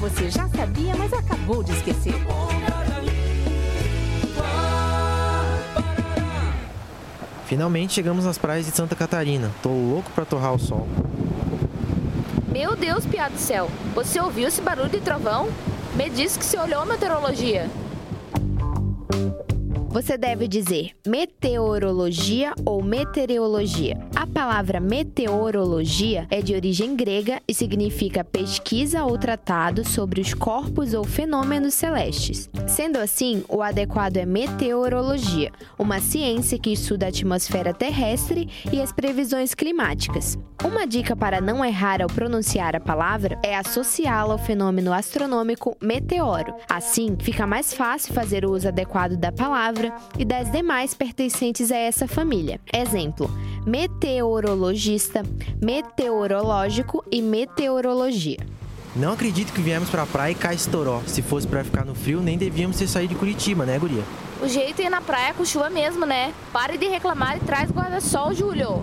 você já sabia, mas acabou de esquecer. Finalmente chegamos às praias de Santa Catarina. Tô louco pra torrar o sol. Meu Deus, piado do céu. Você ouviu esse barulho de trovão? Me disse que você olhou a meteorologia. Você deve dizer meteorologia ou meteorologia. A palavra meteorologia é de origem grega e significa pesquisa ou tratado sobre os corpos ou fenômenos celestes. Sendo assim, o adequado é meteorologia, uma ciência que estuda a atmosfera terrestre e as previsões climáticas. Uma dica para não errar ao pronunciar a palavra é associá-la ao fenômeno astronômico meteoro. Assim, fica mais fácil fazer o uso adequado da palavra e das demais pertencentes a essa família. Exemplo: meteorologista, meteorológico e meteorologia. Não acredito que viemos pra praia e cá estourou. Se fosse para ficar no frio, nem devíamos ter saído de Curitiba, né, guria? O jeito é ir na praia com chuva mesmo, né? Pare de reclamar e traz guarda-sol, Júlio.